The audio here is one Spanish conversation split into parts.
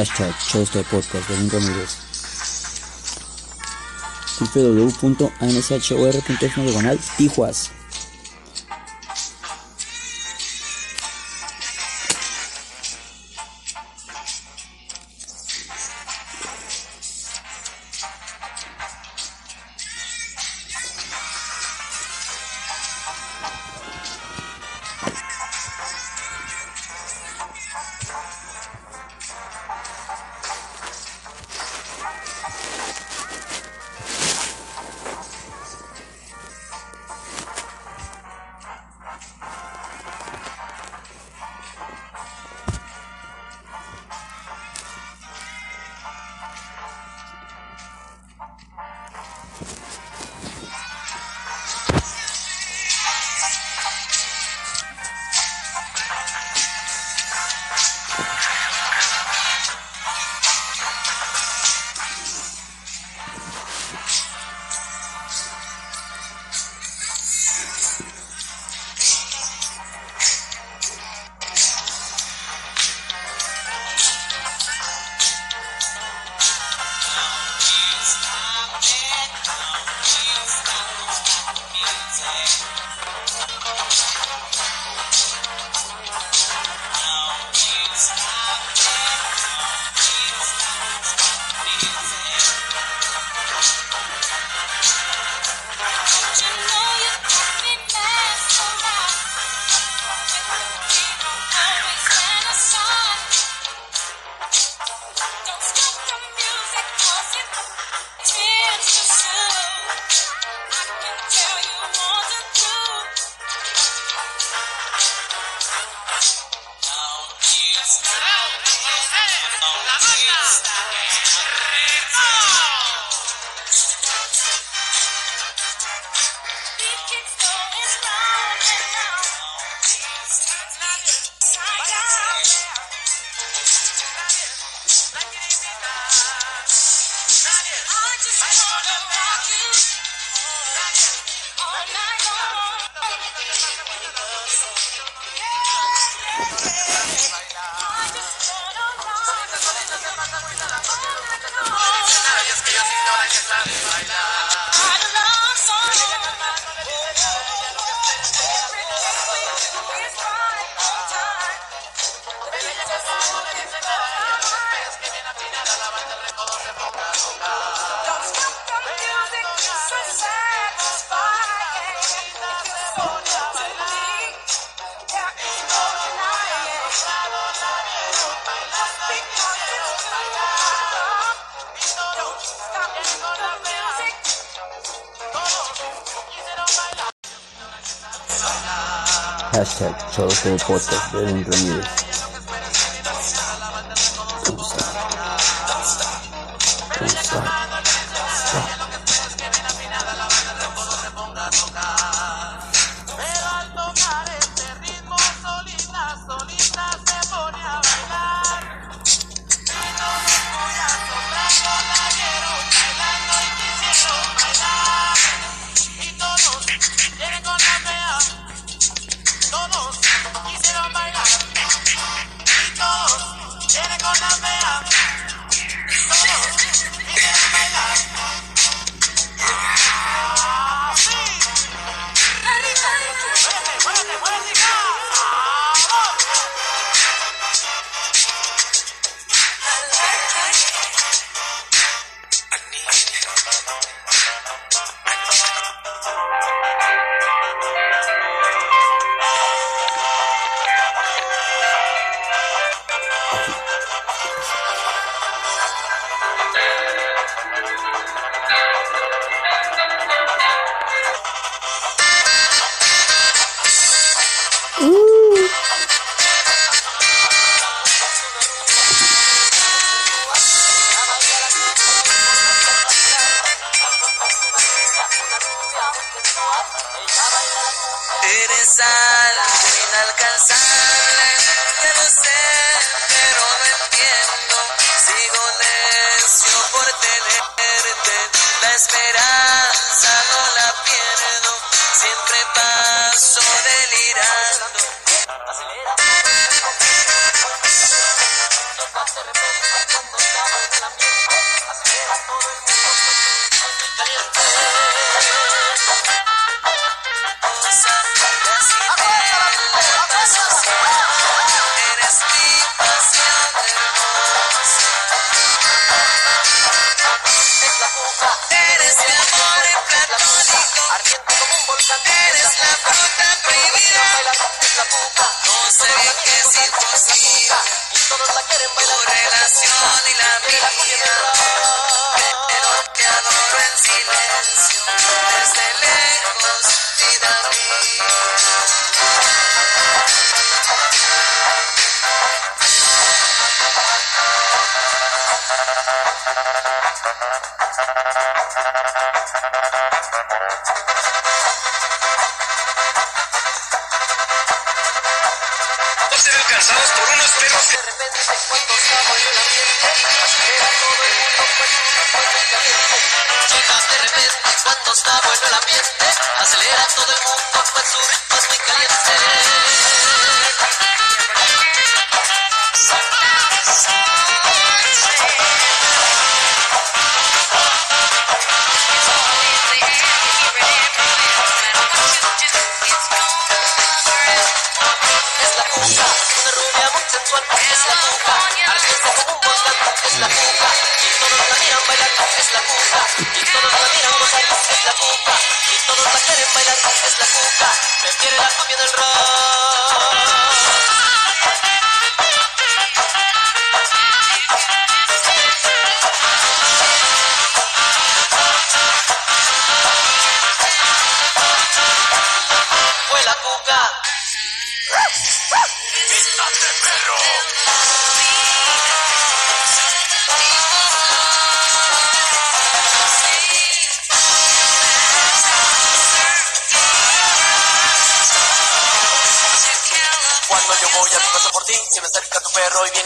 Hashtag Choste Podcast de Ramírez. www.anshor.f diagonal Tijuas. Hashtag Choste Podcast de Ramírez. De repente cuando estaba en el ambiente Era todo el mundo pues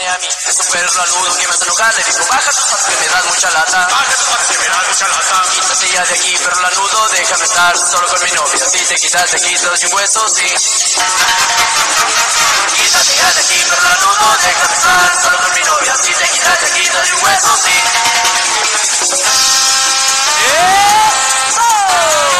viene a mí. Es un perro lanudo que me hace enojar. Le digo, baja tus patas que me das mucha lata. Baja tus patas que me das mucha lata. Quítate ya de aquí, perro lanudo, déjame estar solo con mi novia. Si te quitas, te quito sin huesos, sí. Quítate ya de aquí, perro lanudo, déjame estar solo con mi novia. Si te quitas, te quito sin huesos, sí. Cuando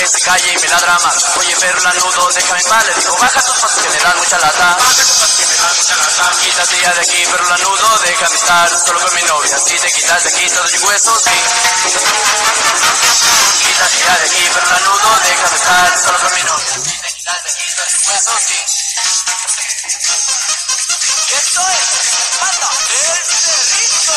que se calle y me ladra más. Oye, perro lanudo, déjame paz, le digo, baja tus pasos que me dan mucha lata. Me das mucha. Quítate ya de aquí, perro lanudo, déjame estar solo con mi novia. Si te quitas de aquí, todo sin huesos, sí. Quítate ya de aquí, perro lanudo, déjame estar solo con mi novia. Si te quitas de aquí, todo sin huesos, sí. Esto es Banda del Cerrito.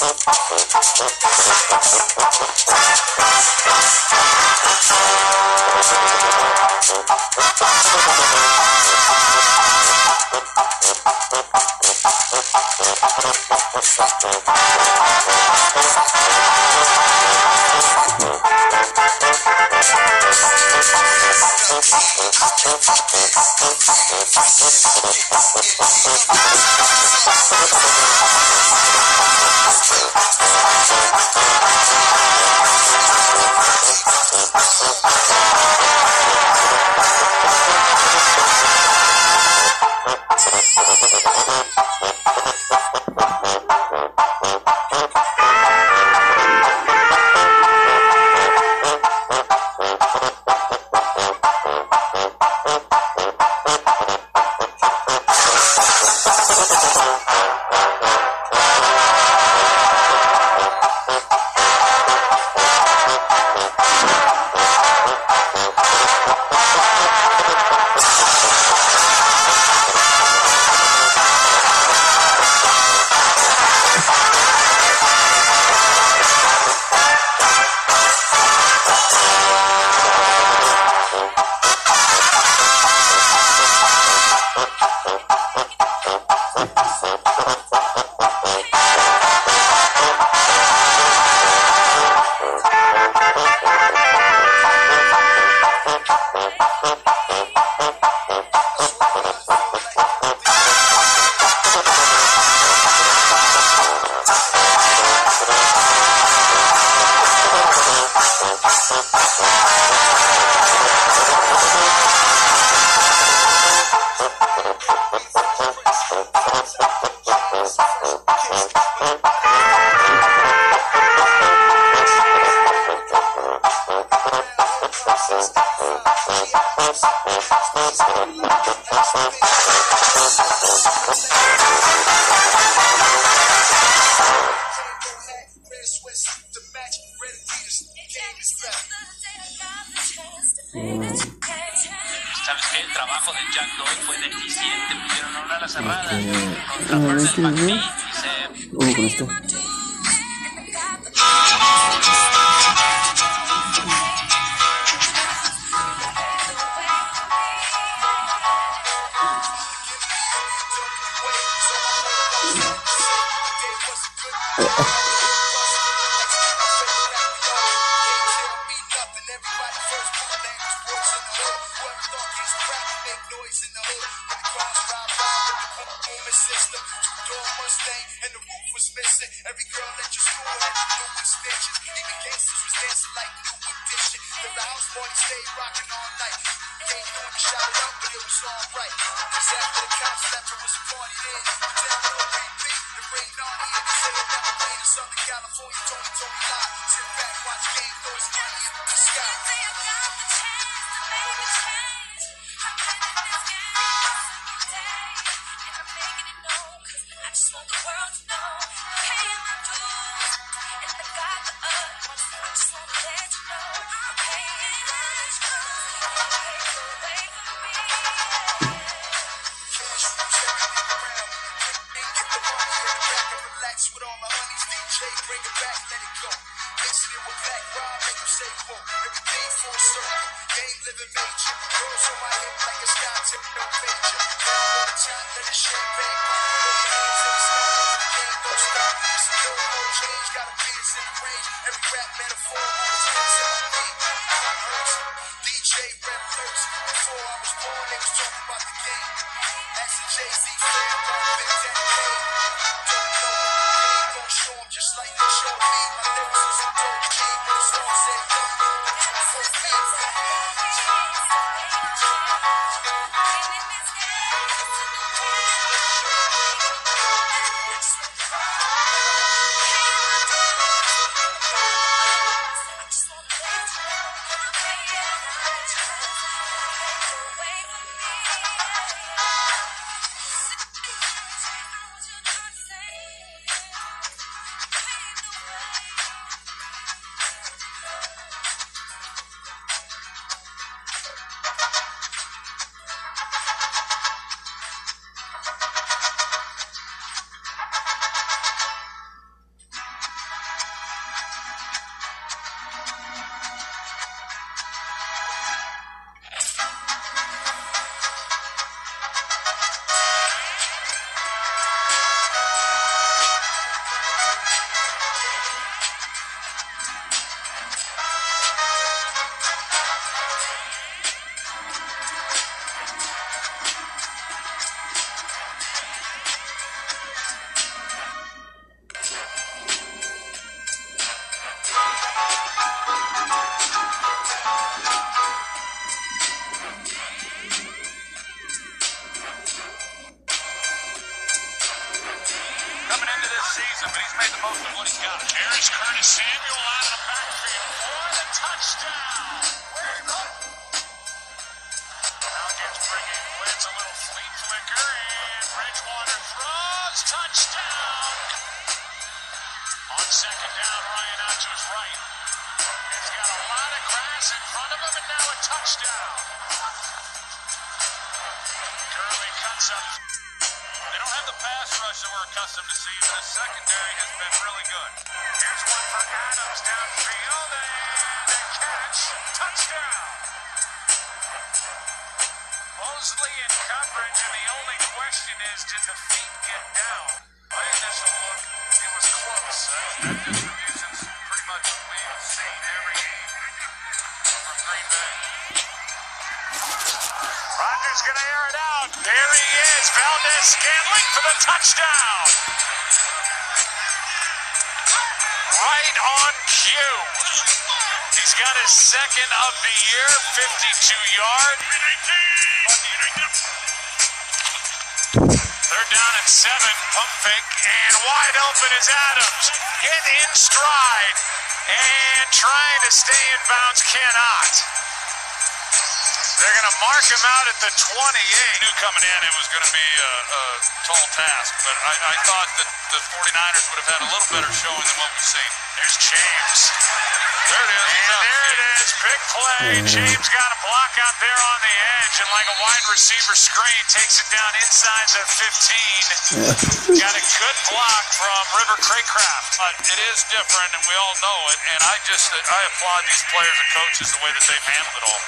Thank you. ¿Sabes qué? El trabajo de Jack Doyle fue deficiente, pusieron una ala cerrada, contrafuerza del McPhee y se... mostly in coverage, and the only question is, did the feet get down? My initial look, it was close. Distributions pretty much we've seen every game from Green Bay. Going to air it out. There he is. Valdez Scantling for the touchdown. Right on cue. He's got his second of the year, 52 yard. Third down and seven. Pump fake and wide open is Adams. Get in stride and trying to stay in bounds cannot. They're going to mark him out at the 28. Knew coming in it was going to be a, a tall task, but I, I thought that the 49ers would have had a little better showing than what we've seen. There's James. There it is. And there it is. Big play. Mm-hmm. James got a block out there on the edge, and like a wide receiver screen, takes it down inside the 15. Got a good block from River Craycraft. But it is different, and we all know it. And I just I applaud these players and coaches the way that they've handled it all.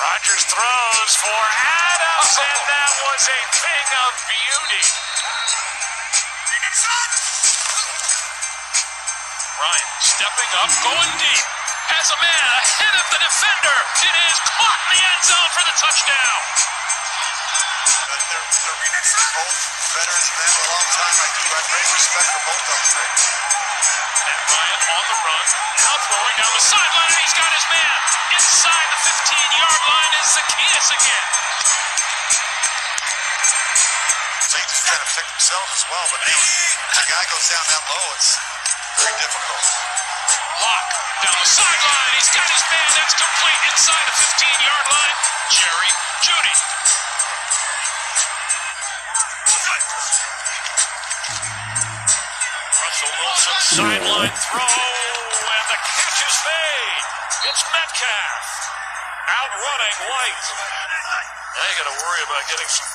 Rogers throws for Adams, and that was a thing of beauty. Ryan stepping up, going deep. Has a man ahead of the defender. It is caught in the end zone for the touchdown. But they're, they're both veterans and a long time. I do have great respect for both of them. And Ryan on the run, now throwing down the sideline, and he's got his man. Inside the 15-yard line is Zacchaeus again. Safety's trying to protect themselves as well, but if the guy goes down that low, it's very difficult. Lock down the sideline. He's got his man. That's complete inside the 15-yard line. Jerry Judy. Russell Wilson sideline throw, and the catch is made. It's Metcalf outrunning White. Now you got to worry about getting some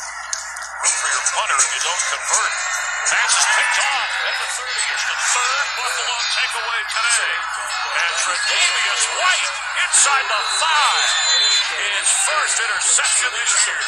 room for your punter if you don't convert. Pass is picked off at the 30. It's the third Buffalo takeaway today. And Tredavious White inside the five. His first interception this year.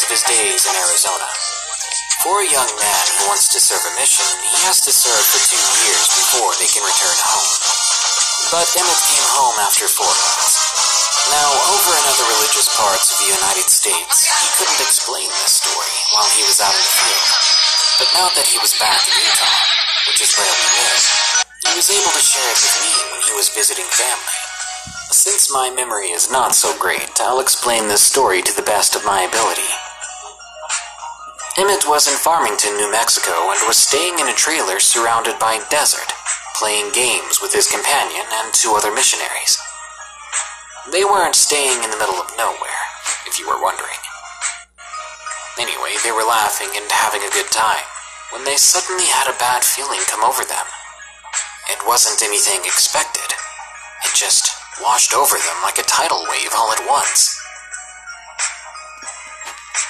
Of his days in Arizona. For a young man who wants to serve a mission, he has to serve for two years before they can return home. But Emmett came home after four months. Now, over in other religious parts of the United States, he couldn't explain this story while he was out in the field. But now that he was back in Utah, which is where we live, he was able to share it with me when he was visiting family. Since my memory is not so great, I'll explain this story to the best of my ability. Emmett was in Farmington, New Mexico, and was staying in a trailer surrounded by desert, playing games with his companion and two other missionaries. They weren't staying in the middle of nowhere, if you were wondering. Anyway, they were laughing and having a good time when they suddenly had a bad feeling come over them. It wasn't anything expected. It just washed over them like a tidal wave all at once.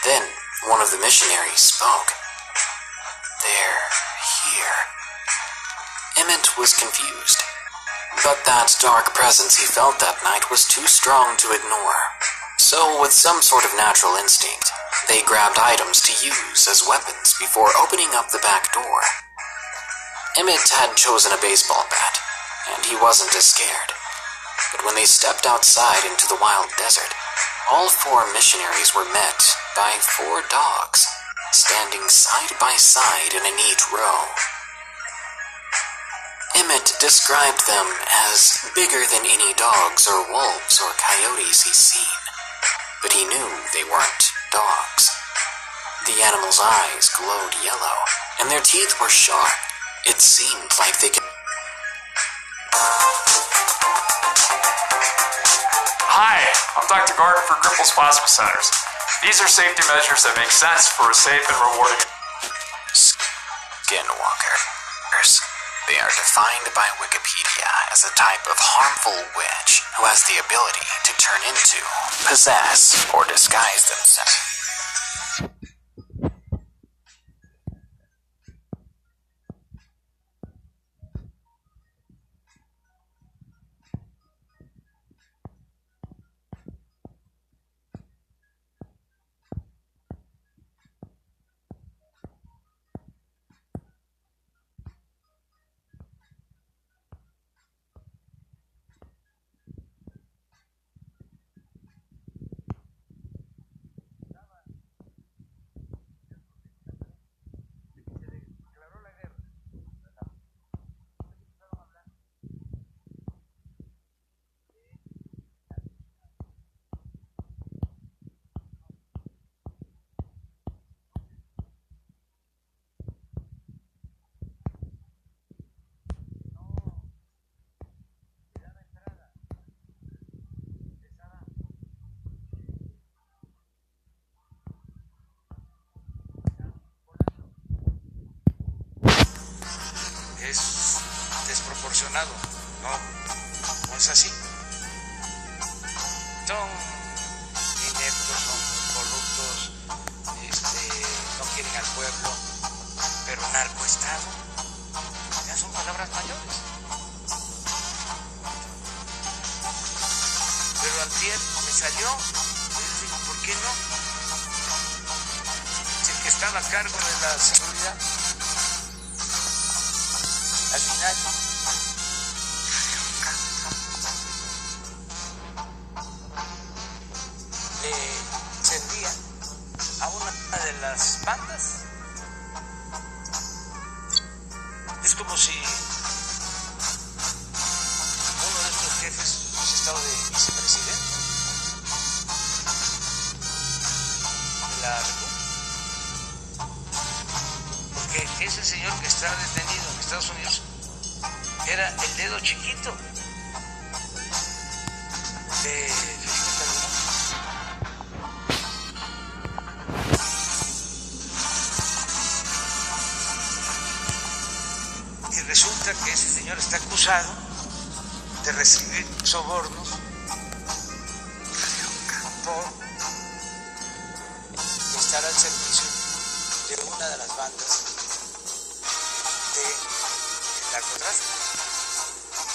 Then one of the missionaries spoke. They're here. Emmett was confused, but that dark presence he felt that night was too strong to ignore. So, with some sort of natural instinct, they grabbed items to use as weapons before opening up the back door. Emmett had chosen a baseball bat, and he wasn't as scared. But when they stepped outside into the wild desert, all four missionaries were met by four dogs, standing side by side in a neat row. Emmett described them as bigger than any dogs or wolves or coyotes he's seen. But he knew they weren't dogs. The animals' eyes glowed yellow, and their teeth were sharp. It seemed like they could. Hi, I'm Dr. Gordon for Gripples Plasma Centers. These are safety measures that make sense for a safe and rewarding. Skinwalkers. They are defined by Wikipedia as a type of harmful witch who has the ability to turn into, possess, or disguise themselves. Porque ese señor que está detenido en Estados Unidos era el dedo chiquito de Felipe Calderón. Y resulta que ese señor está acusado de recibir sobornos de bandas del narcotráfico.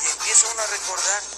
Y empieza uno a recordar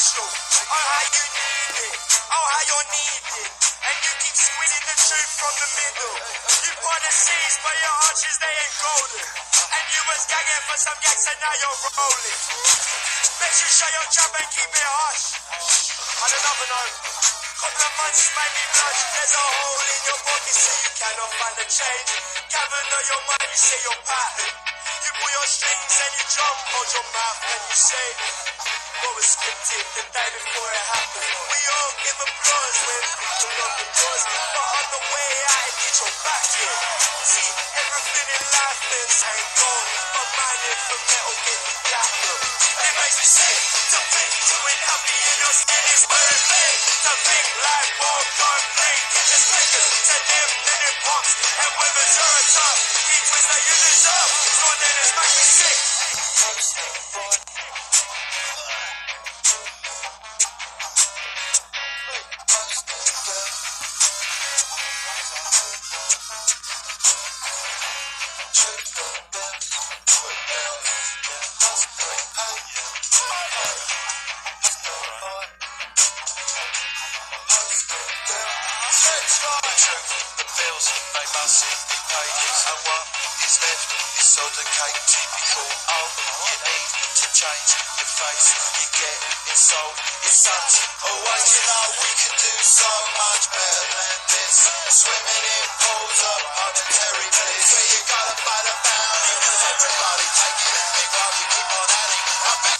Oh, how you need it, oh, how you need it. and you keep squeezing the truth from the middle. You part the seas, but your arches they ain't golden, and you was gagging for some gags, and now you're rolling. Bet you shut your trap and keep it hush. On another note, couple of months made me blush. There's a hole in your pocket, so you cannot find a change. Gather know your mind, you say your pattern. You pull your strings and you jump, hold your mouth and you say what was scripted the night before it happened. We all give applause when people lock the doors, but on the way I need your back here. See, everything in life is ain't gold. My mind is from metal with platinum. It makes me sick to think you it I'm being us, and it's worth it to make life more complete. It's quicker to live than it walks, and when the turns up, he twists like you deserve. So then it's back to sick. Change your face. You get insult your sons away. You know we can do so much better than this. Swimming in pools of monetary bliss. Where you gotta fight a bounty, cause everybody taking it. Big while you keep on adding.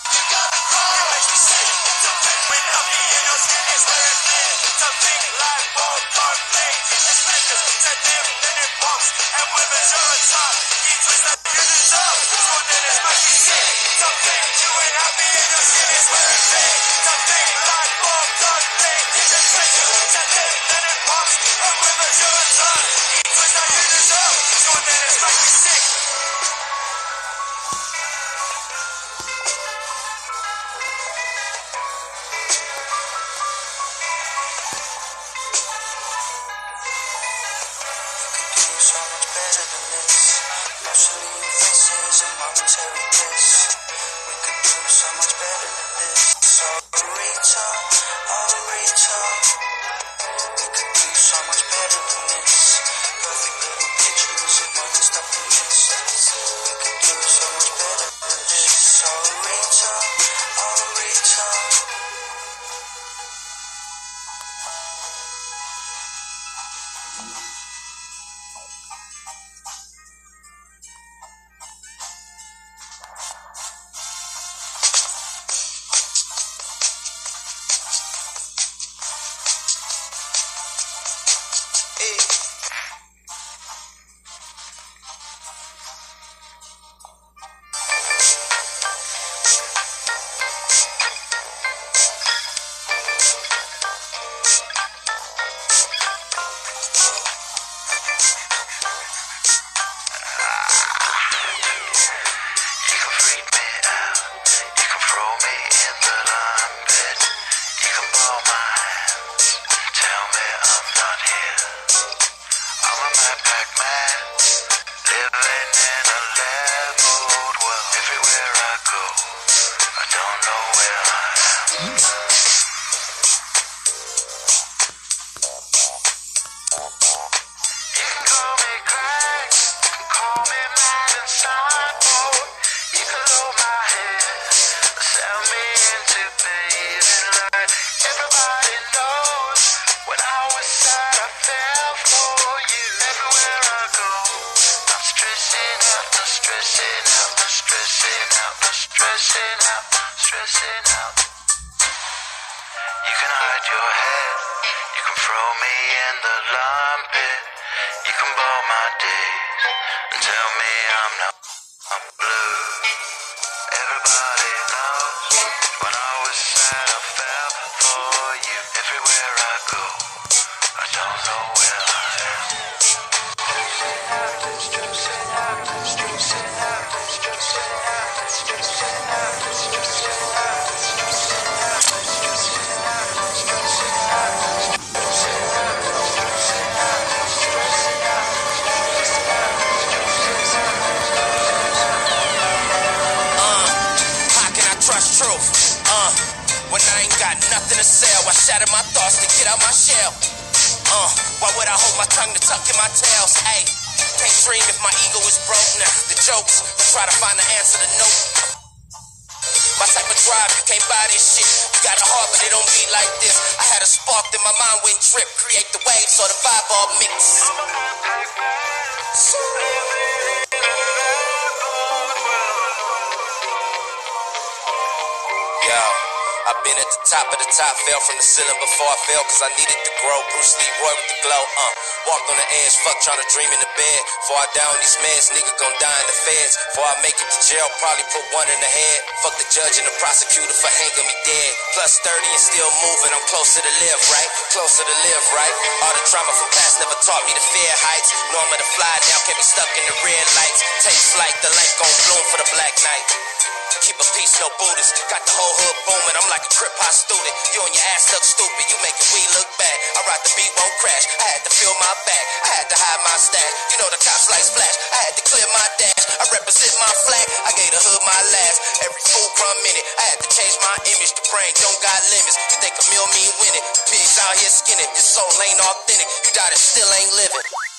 Top of the top, fell from the ceiling before I fell, cause I needed to grow. Bruce Lee Roy with the glow, uh. Walked on the edge, fuck trying to dream in the bed. Before I down these meds, nigga gon' die in the feds. Before I make it to jail, probably put one in the head. Fuck the judge and the prosecutor for hanging me dead. Plus 30 and still moving, I'm closer to live, right? Closer to live, right? All the trauma from past never taught me to fear heights. I'm to fly now, kept me stuck in the red lights. Take flight, the light gon' bloom for the black night. Keep a peace, no Buddhist. Got the whole hood booming. I'm like a crip hop student. You and your ass look stupid. You making we look bad. I ride the beat, won't crash. I had to feel my back. I had to hide my stash. You know the cops like splash. I had to clear my dash. I represent my flag. I gave the hood my last. Every fool crumb minute. I had to change my image. The brain don't got limits. You think a meal mean winning? Pigs out here skinning. This soul ain't authentic. You died and still ain't living.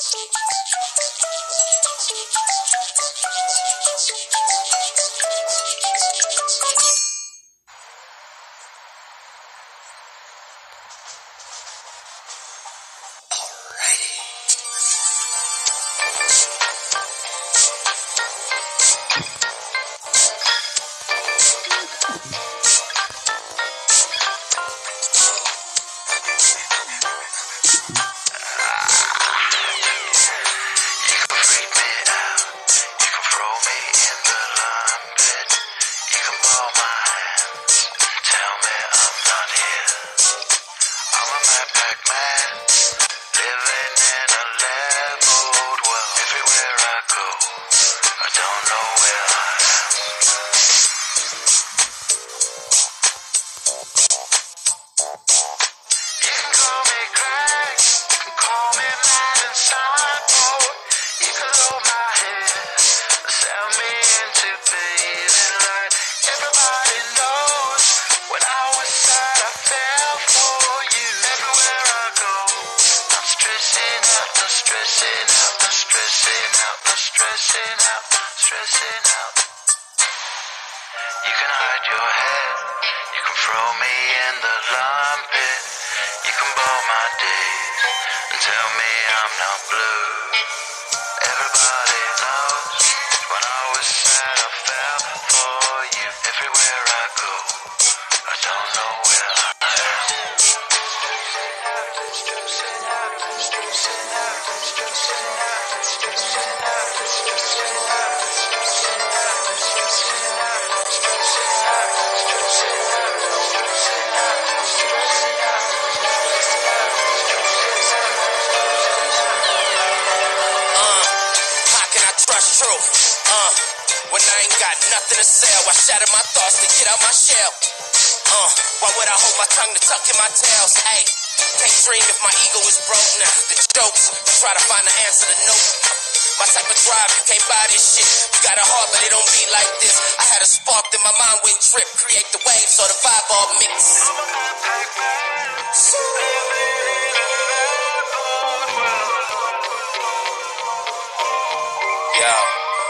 Thank you. The lime pit. You can bowl my days and tell me I'm not blue. I shatter my thoughts to get out my shell. Uh, why would I hold my tongue to tuck in my tails? Hey, can't dream if my ego is broke now. The jokes, to try to find the answer to no. My type of drive, you can't buy this shit. You got a heart, but it don't beat like this. I had a spark, then my mind went trip. Create the waves, so the vibe all mix.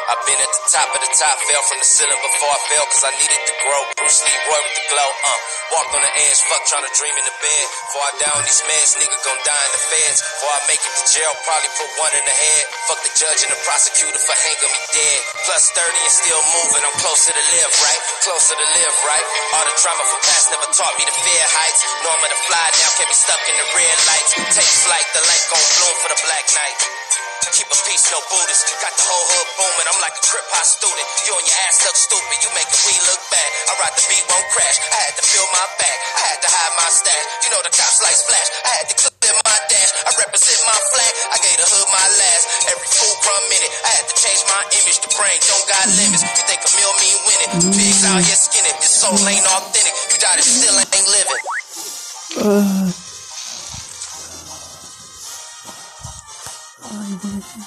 I've been at the top of the top, fell from the ceiling before I fell cause I needed to grow. Bruce Lee Roy with the glow, uh. Walked on the edge, fuck trying to dream in the bed. Before I die on these meds, nigga gon' die in the feds. Before I make it to jail, probably put one in the head. Fuck the judge and the prosecutor for hanging me dead. Plus 30 and still moving, I'm closer to live, right? Closer to live, right? All the trauma from past never taught me to fear heights. I'm to fly now, can't be stuck in the red lights. Take flight, the light gon' bloom for the black night. Keep a peace, no Buddhist. Got the whole hood booming. I'm like a crip hop student. You and your ass look stupid. You making we look bad. I ride the beat, won't crash. I had to fill my bag. I had to hide my stash. You know the cops like splash. I had to clear my dash. I represent my flag. I gave the hood my last. Every fool from minute. I had to change my image. The brain don't got limits. You think a meal mean winning? Pigs out here skinning. This soul ain't authentic. You died you still ain't living. Uh. 啊你不能去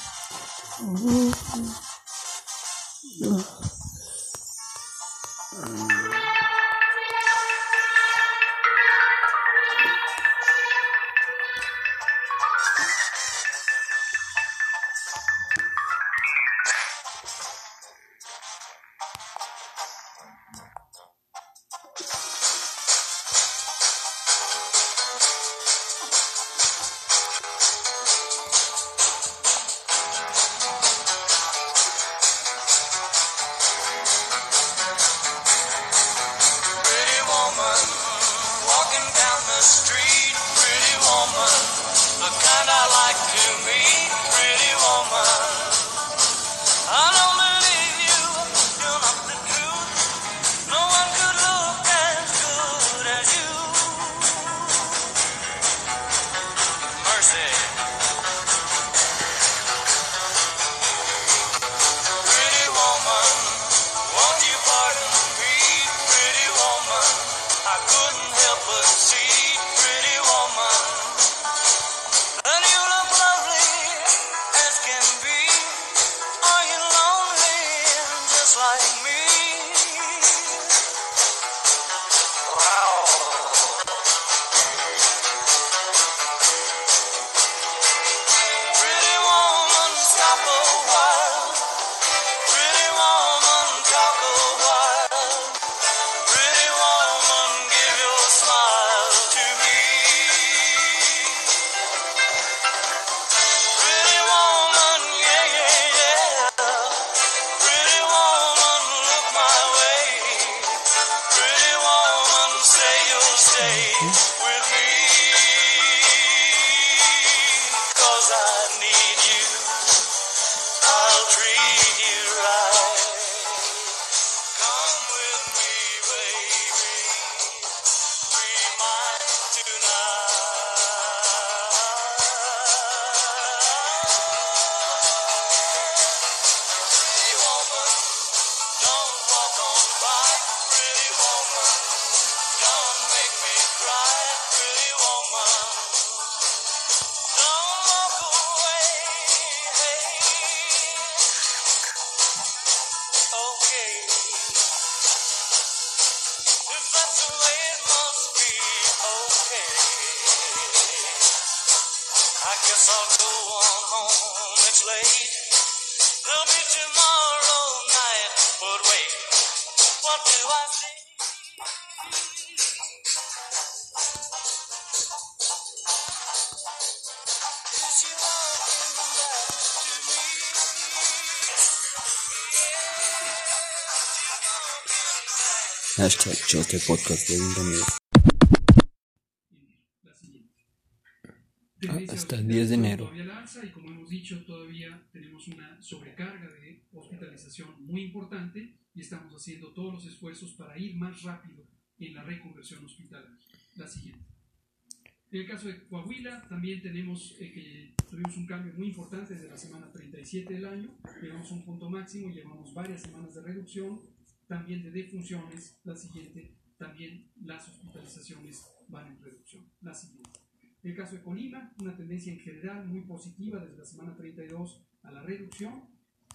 Hashtag Choste Podcast Ramírez. Ah, hasta el 10 de enero. Todavía la alza y como hemos dicho, todavía tenemos una sobrecarga de hospitalización muy importante y estamos haciendo todos los esfuerzos para ir más rápido en la reconversión hospitalaria. La siguiente. En el caso de Coahuila, también tenemos eh, que tuvimos un cambio muy importante desde la semana 37 del año. Llegamos a un punto máximo y llevamos varias semanas de reducción, también de defunciones. La siguiente, también las hospitalizaciones van en reducción. La siguiente. En el caso de Colima, una tendencia en general muy positiva desde la semana 32 a la reducción.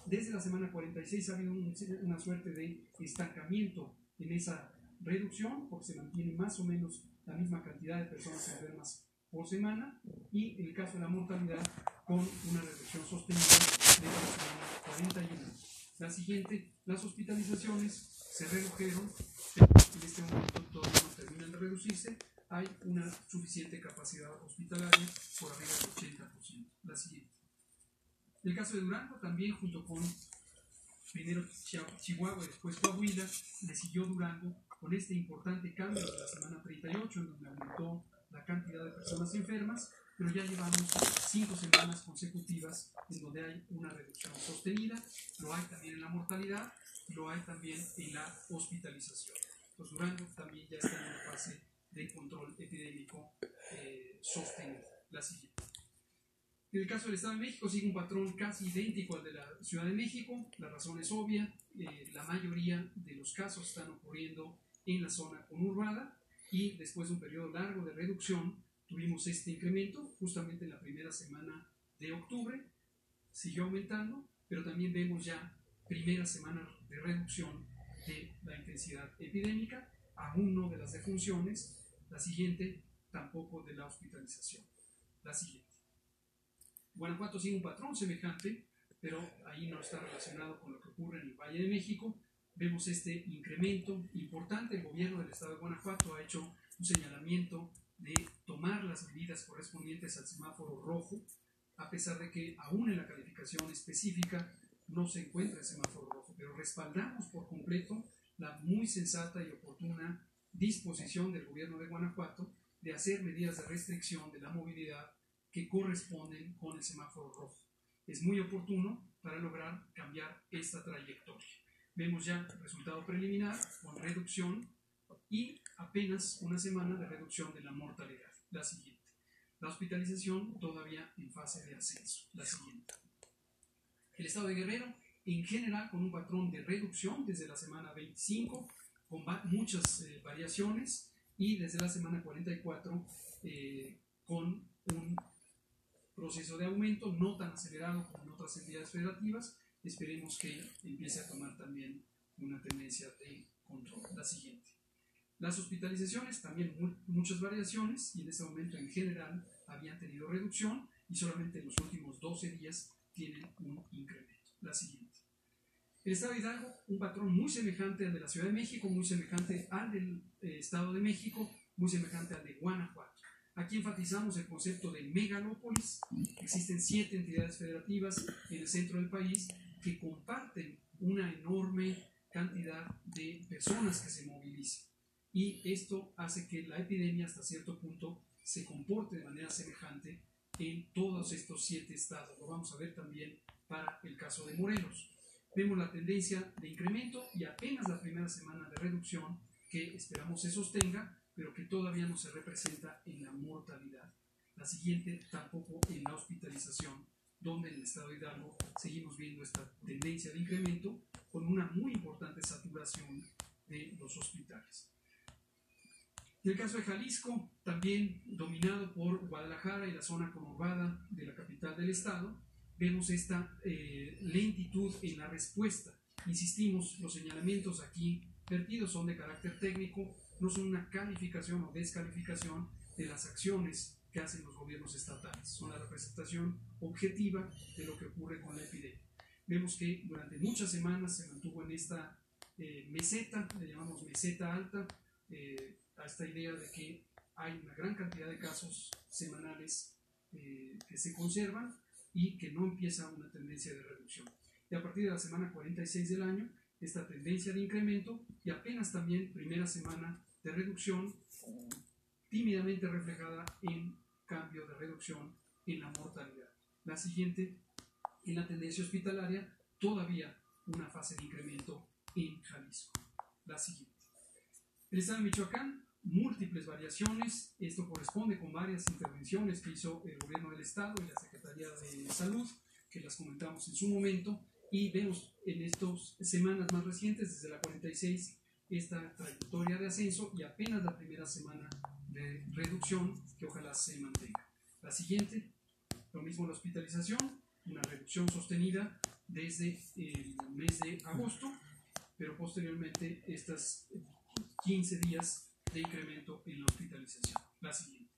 Desde la semana 46 ha habido un- una suerte de estancamiento en esa reducción, porque se mantiene más o menos la misma cantidad de personas enfermas por semana, y en el caso de la mortalidad, con una reducción sostenida desde la semana 41. La siguiente, las hospitalizaciones se redujeron, en este momento todavía no terminan de reducirse, hay una suficiente capacidad hospitalaria por arriba del 80%. La siguiente. En el caso de Durango, también junto con primero Chihuahua y después Coahuila, le siguió Durango con este importante cambio de la semana 38, en donde aumentó la cantidad de personas enfermas, pero ya llevamos cinco semanas consecutivas en donde hay una reducción sostenida, lo hay también en la mortalidad, lo hay también en la hospitalización. Pues Durango también ya está en una fase de control epidémico eh, sostenido. La siguiente. En el caso del Estado de México sigue un patrón casi idéntico al de la Ciudad de México. La razón es obvia. eh, la mayoría de los casos están ocurriendo en la zona conurbada y después de un periodo largo de reducción tuvimos este incremento justamente en la primera semana de octubre. Siguió aumentando, pero también vemos ya primera semana de reducción de la intensidad epidémica, aún no de las defunciones. La siguiente tampoco de la hospitalización. La siguiente. Guanajuato sigue un patrón semejante, pero ahí no está relacionado con lo que ocurre en el Valle de México. Vemos este incremento importante. El gobierno del estado de Guanajuato ha hecho un señalamiento de tomar las medidas correspondientes al semáforo rojo, a pesar de que aún en la calificación específica no se encuentra el semáforo rojo, pero respaldamos por completo la muy sensata y oportuna disposición del gobierno de Guanajuato de hacer medidas de restricción de la movilidad que corresponden con el semáforo rojo. Es muy oportuno para lograr cambiar esta trayectoria. Vemos ya el resultado preliminar con reducción y apenas una semana de reducción de la mortalidad. La siguiente. La hospitalización todavía en fase de ascenso. La siguiente. El estado de Guerrero, en general, con un patrón de reducción desde la semana 25, con muchas eh, variaciones, y desde la semana 44, eh, con un proceso de aumento no tan acelerado como en otras entidades federativas. Esperemos que empiece a tomar también una tendencia de control. La siguiente. Las hospitalizaciones, también mu- muchas variaciones, y en este momento en general habían tenido reducción y solamente en los últimos 12 días tienen un incremento. La siguiente. El Estado de Hidalgo, un patrón muy semejante al de la Ciudad de México, muy semejante al del eh, Estado de México, muy semejante al de Guanajuato. Aquí enfatizamos el concepto de megalópolis. Existen siete entidades federativas en el centro del país que comparten una enorme cantidad de personas que se movilizan. Y esto hace que la epidemia hasta cierto punto se comporte de manera semejante en todos estos siete estados. Lo vamos a ver también para el caso de Morelos. Vemos la tendencia de incremento y apenas la primera semana de reducción que esperamos se sostenga, pero que todavía no se representa en la mortalidad. La siguiente tampoco en la hospitalización, donde en el estado de Hidalgo seguimos viendo esta tendencia de incremento con una muy importante saturación de los hospitales. En el caso de Jalisco, también dominado por Guadalajara y la zona conurbada de la capital del estado, vemos esta eh, lentitud en la respuesta. Insistimos, los señalamientos aquí vertidos son de carácter técnico, no son una calificación o descalificación de las acciones que hacen los gobiernos estatales, son la representación objetiva de lo que ocurre con la epidemia. Vemos que durante muchas semanas se mantuvo en esta eh, meseta, le llamamos meseta alta, eh, a esta idea de que hay una gran cantidad de casos semanales eh, que se conservan y que no empieza una tendencia de reducción. Y a partir de la semana 46 del año esta tendencia de incremento y apenas también primera semana de reducción tímidamente reflejada en cambio de reducción en la mortalidad. La siguiente, en la tendencia hospitalaria, todavía una fase de incremento en Jalisco. La siguiente. El estado de Michoacán, múltiples variaciones. Esto corresponde con varias intervenciones que hizo el gobierno del estado y la Secretaría de Salud, que las comentamos en su momento. Y vemos en estas semanas más recientes, desde la 46, esta trayectoria de ascenso y apenas la primera semana de reducción que ojalá se mantenga. La siguiente, lo mismo la hospitalización, una reducción sostenida desde el mes de agosto, pero posteriormente estas 15 días de incremento en la hospitalización. La siguiente.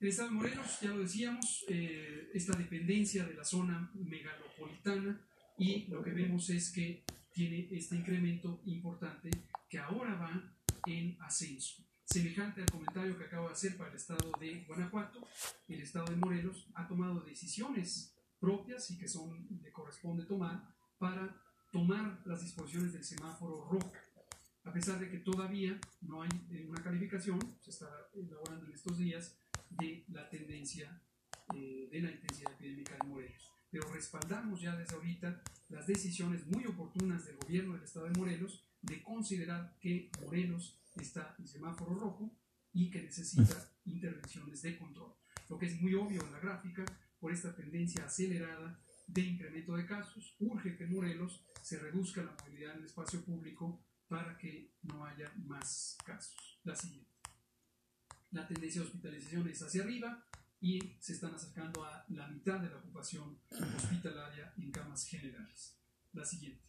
El estado de Morelos, ya lo decíamos, eh, esta dependencia de la zona megalopolitana y lo que vemos es que tiene este incremento importante que ahora va en ascenso. Semejante al comentario que acabo de hacer para el estado de Guanajuato, el estado de Morelos ha tomado decisiones propias y que son le corresponde tomar para tomar las disposiciones del semáforo rojo. A pesar de que todavía no hay eh, una calificación, se está elaborando en estos días de la tendencia eh, de la intensidad epidémica de Morelos. Pero respaldamos ya desde ahorita las decisiones muy oportunas del gobierno del estado de Morelos de considerar que Morelos está en semáforo rojo y que necesita intervenciones de control. Lo que es muy obvio en la gráfica, por esta tendencia acelerada de incremento de casos, urge que Morelos se reduzca la movilidad en el espacio público para que no haya más casos. La siguiente. La tendencia de hospitalización es hacia arriba y se están acercando a la mitad de la ocupación hospitalaria en camas generales. La siguiente.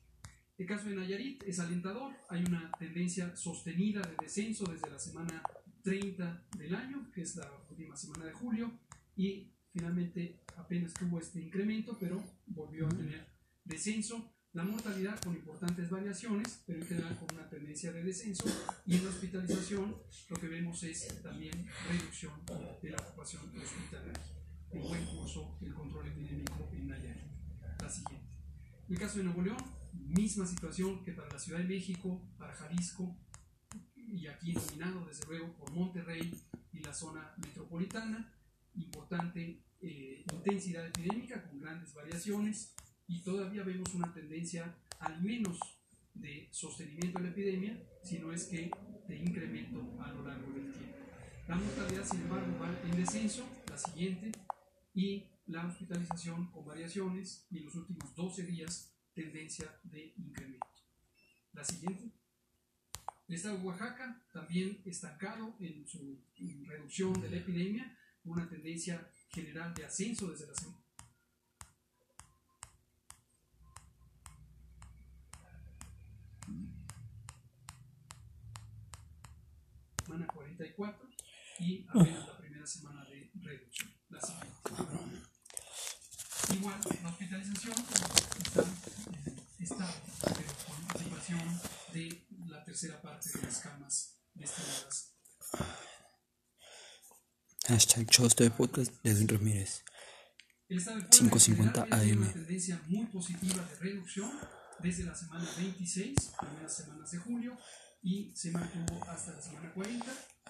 El caso de Nayarit es alentador, hay una tendencia sostenida de descenso desde la semana 30 del año, que es la última semana de julio, y finalmente apenas tuvo este incremento, pero volvió a tener descenso. La mortalidad con importantes variaciones, pero en general con una tendencia de descenso. Y en la hospitalización lo que vemos es también reducción de la ocupación hospitalaria. En buen curso el control epidémico en Nayarit. La siguiente. El caso de Nuevo León, misma situación que para la Ciudad de México, para Jalisco, y aquí dominado desde luego por Monterrey y la zona metropolitana. Importante eh, intensidad epidémica con grandes variaciones y todavía vemos una tendencia al menos de sostenimiento de la epidemia, si no es que de incremento a lo largo del tiempo. La mortalidad, sin embargo, va en descenso, la siguiente, y la hospitalización con variaciones y en los últimos 12 días tendencia de incremento. La siguiente. El estado de Oaxaca también estancado en su reducción de la epidemia, una tendencia general de ascenso desde la semana semana 44 y apenas la primera semana de reducción. La siguiente. Igual, la hospitalización está eh, estable, pero con ocupación de la tercera parte de las camas destinadas. Hashtag shows de podcast de Edwin Ramírez. El estado de Puebla en 550 general tiene una AM. tendencia muy positiva de reducción desde la semana 26, primeras semanas de julio, y se mantuvo hasta la semana 40.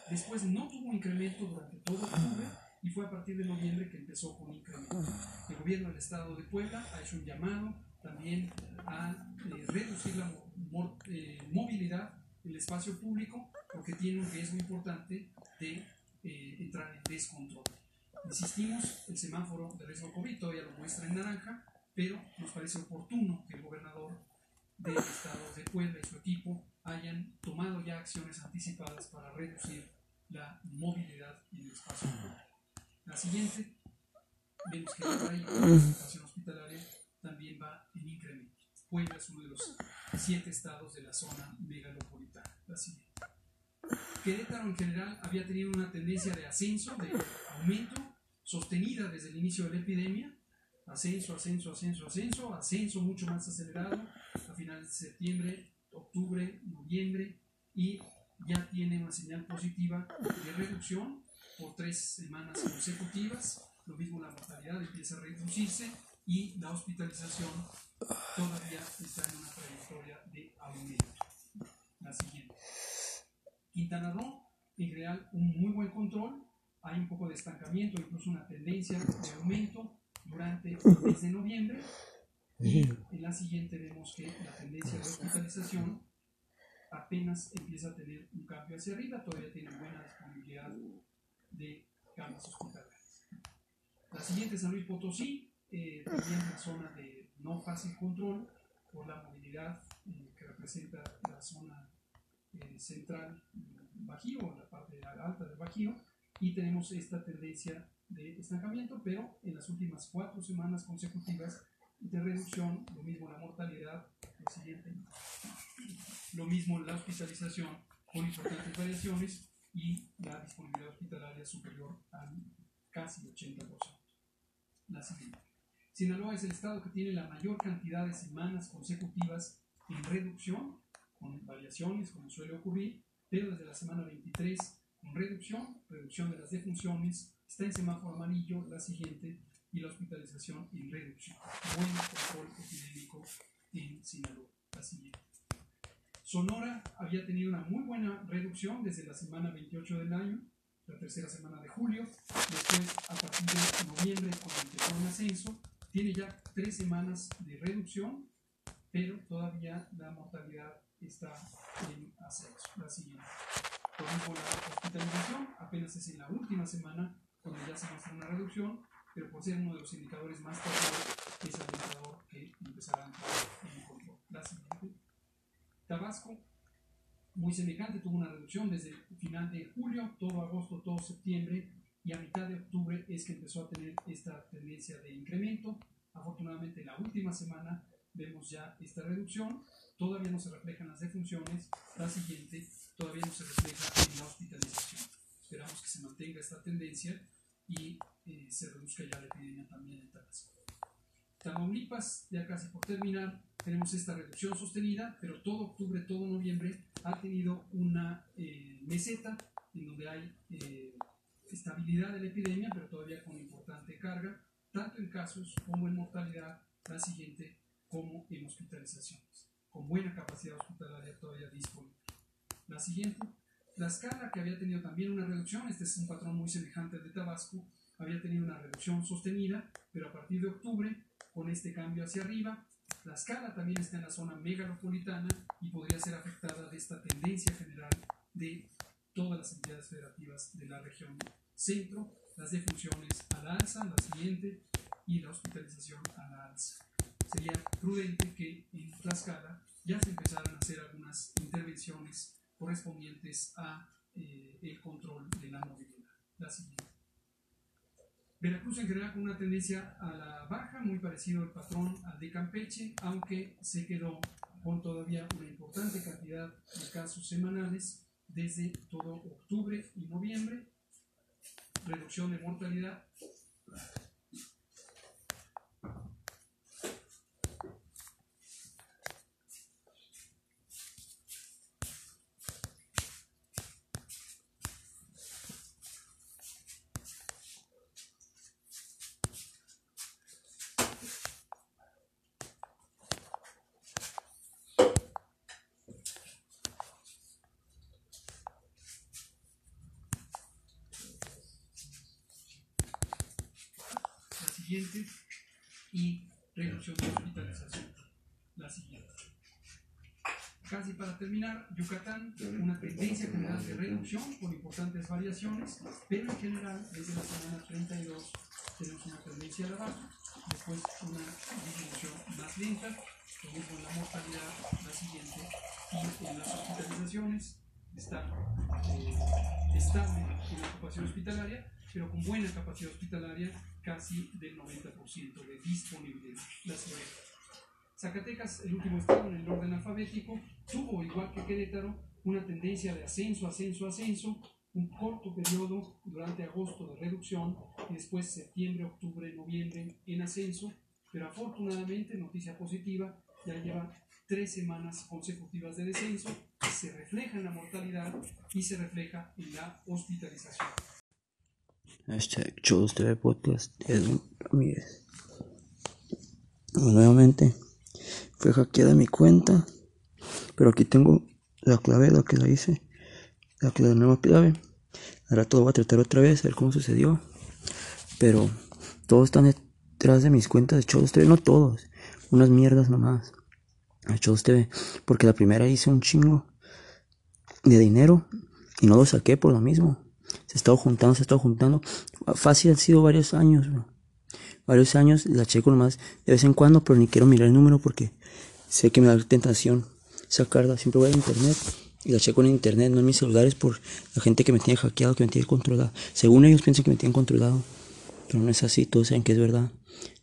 Después no tuvo incremento durante todo octubre y fue a partir de noviembre que empezó con incremento. El gobierno del estado de Puebla ha hecho un llamado también a eh, reducir la eh, movilidad en el espacio público porque tiene un riesgo importante de eh, entrar en descontrol. Insistimos, el semáforo de riesgo COVID todavía lo muestra en naranja, pero nos parece oportuno que el gobernador del estado de Puebla y su equipo hayan tomado ya acciones anticipadas para reducir la movilidad en el espacio. La siguiente, vemos que la ocupación hospitalaria también va en incremento. Puebla es uno de los siete estados de la zona megalopolitana. La siguiente. Querétaro en general había tenido una tendencia de ascenso, de aumento, sostenida desde el inicio de la epidemia. Ascenso, ascenso, ascenso, ascenso, ascenso mucho más acelerado a finales de septiembre, octubre, noviembre y ya tiene una señal positiva de reducción por tres semanas consecutivas. Lo mismo la mortalidad empieza a reducirse y la hospitalización todavía está en una trayectoria de aumento. La siguiente. Quintana Roo, en general, un muy buen control. Hay un poco de estancamiento, incluso una tendencia de aumento durante el mes de noviembre. En la siguiente vemos que la tendencia de hospitalización apenas empieza a tener un cambio hacia arriba, todavía tiene buena disponibilidad de camas hospitalarias. La siguiente San Luis Potosí, eh, también una zona de no fácil control por la movilidad eh, que representa la zona eh, central Bajío, la parte alta del Bajío, y tenemos esta tendencia de estancamiento, pero en las últimas cuatro semanas consecutivas de reducción, lo mismo la mortalidad, lo siguiente, lo mismo la hospitalización con importantes variaciones y la disponibilidad hospitalaria superior al casi 80%. La siguiente. Sinaloa es el estado que tiene la mayor cantidad de semanas consecutivas en reducción, con variaciones, como suele ocurrir, pero desde la semana 23 con reducción, reducción de las defunciones, está en semáforo amarillo, la siguiente, y la hospitalización en reducción. Buen control epidémico en Sinaloa, la siguiente. Sonora había tenido una muy buena reducción desde la semana 28 del año, la tercera semana de julio, después a partir de noviembre cuando empezó un ascenso, tiene ya tres semanas de reducción, pero todavía la mortalidad está en ascenso. La siguiente. Por ejemplo, la hospitalización apenas es en la última semana cuando ya se muestra una reducción, pero por ser uno de los indicadores más tardados, es el indicador que empezará a entrar. La siguiente. Tabasco, muy semejante, tuvo una reducción desde el final de julio, todo agosto, todo septiembre, y a mitad de octubre es que empezó a tener esta tendencia de incremento. Afortunadamente, en la última semana vemos ya esta reducción. Todavía no se reflejan las defunciones. La siguiente todavía no se refleja en la hospitalización. Esperamos que se mantenga esta tendencia y eh, reduzca ya la epidemia también en Tabasco. Tamaulipas, ya casi por terminar, tenemos esta reducción sostenida, pero todo octubre, todo noviembre ha tenido una eh, meseta en donde hay eh, estabilidad de la epidemia, pero todavía con importante carga, tanto en casos como en mortalidad, la siguiente, como en hospitalizaciones, con buena capacidad hospitalaria todavía disponible. La siguiente, Tlaxcala, que había tenido también una reducción, este es un patrón muy semejante al de Tabasco, había tenido una reducción sostenida, pero a partir de octubre, con este cambio hacia arriba, Tlaxcala también está en la zona megalopolitana y podría ser afectada de esta tendencia general de todas las entidades federativas de la región centro, las defunciones a la alza, la siguiente, y la hospitalización a alza. Sería prudente que en Tlaxcala ya se empezaran a hacer algunas intervenciones correspondientes a eh, el control de la movilidad. La siguiente. Veracruz en general con una tendencia a la baja, muy parecido al patrón al de Campeche, aunque se quedó con todavía una importante cantidad de casos semanales desde todo octubre y noviembre, reducción de mortalidad. Yucatán, una tendencia general de reducción con importantes variaciones, pero en general desde la semana 32 tenemos una tendencia a la baja, después una disminución más lenta, lo mismo en la mortalidad, la siguiente, y en las hospitalizaciones está eh, estable en la ocupación hospitalaria, pero con buena capacidad hospitalaria, casi del 90% de disponibilidad. La siguiente. Zacatecas, el último estado en el orden alfabético, tuvo, igual que Querétaro, una tendencia de ascenso, ascenso, ascenso, un corto periodo durante agosto de reducción y después septiembre, octubre, noviembre en ascenso, pero afortunadamente, noticia positiva, ya lleva tres semanas consecutivas de descenso, se refleja en la mortalidad y se refleja en la hospitalización. Hashtag TV Podcast, Edwin Ramírez. nuevamente fue hackeada mi cuenta. Pero aquí tengo la clave, la que la hice. La, la nueva clave. Ahora todo va a tratar otra vez, a ver cómo sucedió. Pero todos están detrás de mis cuentas de Chodos TV, no todos. Unas mierdas nomás. De Chodos TV. Porque la primera hice un chingo de dinero y no lo saqué por lo mismo. Se ha estado juntando, se ha estado juntando. Fácil han sido varios años, Varios años la checo nomás de vez en cuando, pero ni quiero mirar el número porque sé que me da tentación sacarla. Siempre voy a internet y la checo en internet, no en mis celulares por la gente que me tiene hackeado, que me tiene controlado. Según ellos piensan que me tienen controlado, pero no es así, todos saben que es verdad.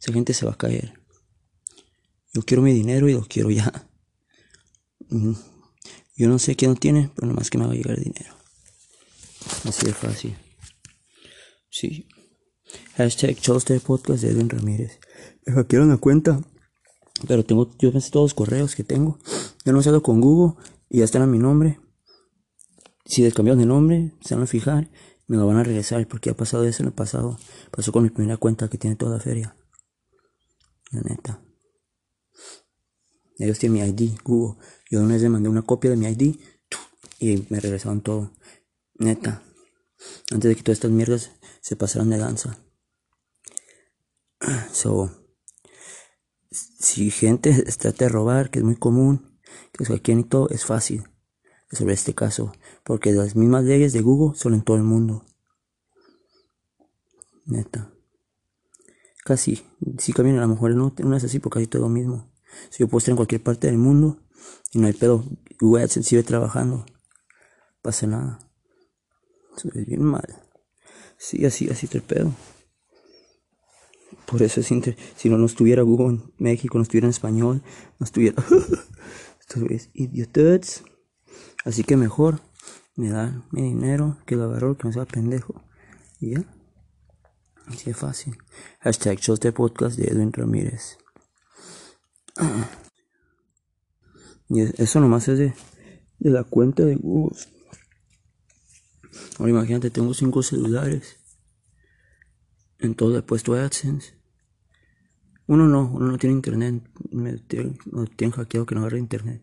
Esa gente se va a caer. Yo quiero mi dinero y lo quiero ya. Yo no sé quién lo tiene, pero nomás que me va a llegar el dinero. Así de fácil. Sí. Hashtag Choster Podcast de Edwin Ramírez. Me hackearon la cuenta. Pero tengo, yo pensé todos los correos que tengo. Yo no salgo con Google y ya están a mi nombre. Si les cambiaron de nombre, se van a fijar. Me lo van a regresar porque ha pasado eso en el pasado. Pasó con mi primera cuenta que tiene toda la feria. La neta. Ellos tienen mi ID, Google. Yo una vez les mandé una copia de mi ID y me regresaron todo. Neta. Antes de que todas estas mierdas se pasaran de danza. So, si gente trata de robar, que es muy común, que hackeen y todo, es fácil resolver este caso. Porque las mismas leyes de Google son en todo el mundo. Neta. Casi. Si cambian a lo mejor no, no es así porque casi todo lo mismo. Si yo puedo estar en cualquier parte del mundo y no hay pedo. Google AdSense sigue trabajando. Pasa nada. Bien mal. Sí, así, así está el pedo. Por eso es inter... si no, no estuviera Google en México, no estuviera en español, no estuviera. Estos es idiotas. Así que mejor me dan mi dinero que lo agarró, que no sea pendejo. Y ya. Así es fácil. Hashtag de Podcast de Edwin Ramírez. Y eso nomás es de, de la cuenta de Google. Ahora imagínate, tengo cinco celulares. En todo he puesto AdSense. Uno no, uno no tiene internet. Me tienen, tienen hackeado que no agarre internet.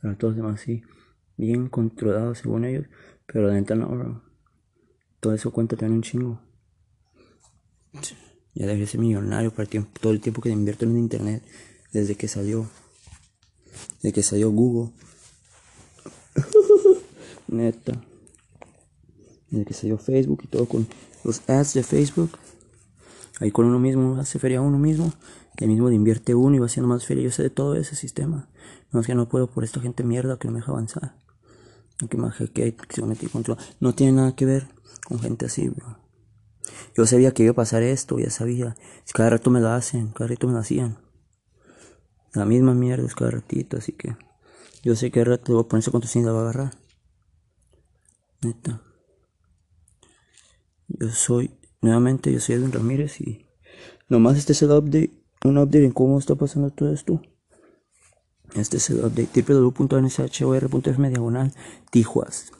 Pero todos demás sí. Bien controlados según ellos. Pero la neta no, Todo eso cuenta también un chingo. Ya debe ser millonario para todo el tiempo que invierto en internet desde que salió. Desde que salió Google. Neta. Desde que salió Facebook y todo con los ads de Facebook. Ahí con uno mismo hace feria uno mismo. Que mismo le invierte uno y va haciendo más feria. Yo sé de todo ese sistema. No es que no puedo por esta gente mierda que no me deja avanzar. Que me que se mete control. No tiene nada que ver con gente así, bro. Yo sabía que iba a pasar esto, ya sabía. Cada rato me lo hacen, cada rato me lo hacían. La misma mierda es cada ratito, así que yo sé que rato voy a ponerse con tu la va a agarrar. Neta. Yo soy, nuevamente, yo soy Edwin Ramírez y nomás este es el update, un update en cómo está pasando todo esto. Este es el update www.nshor.fm diagonal Tijuas.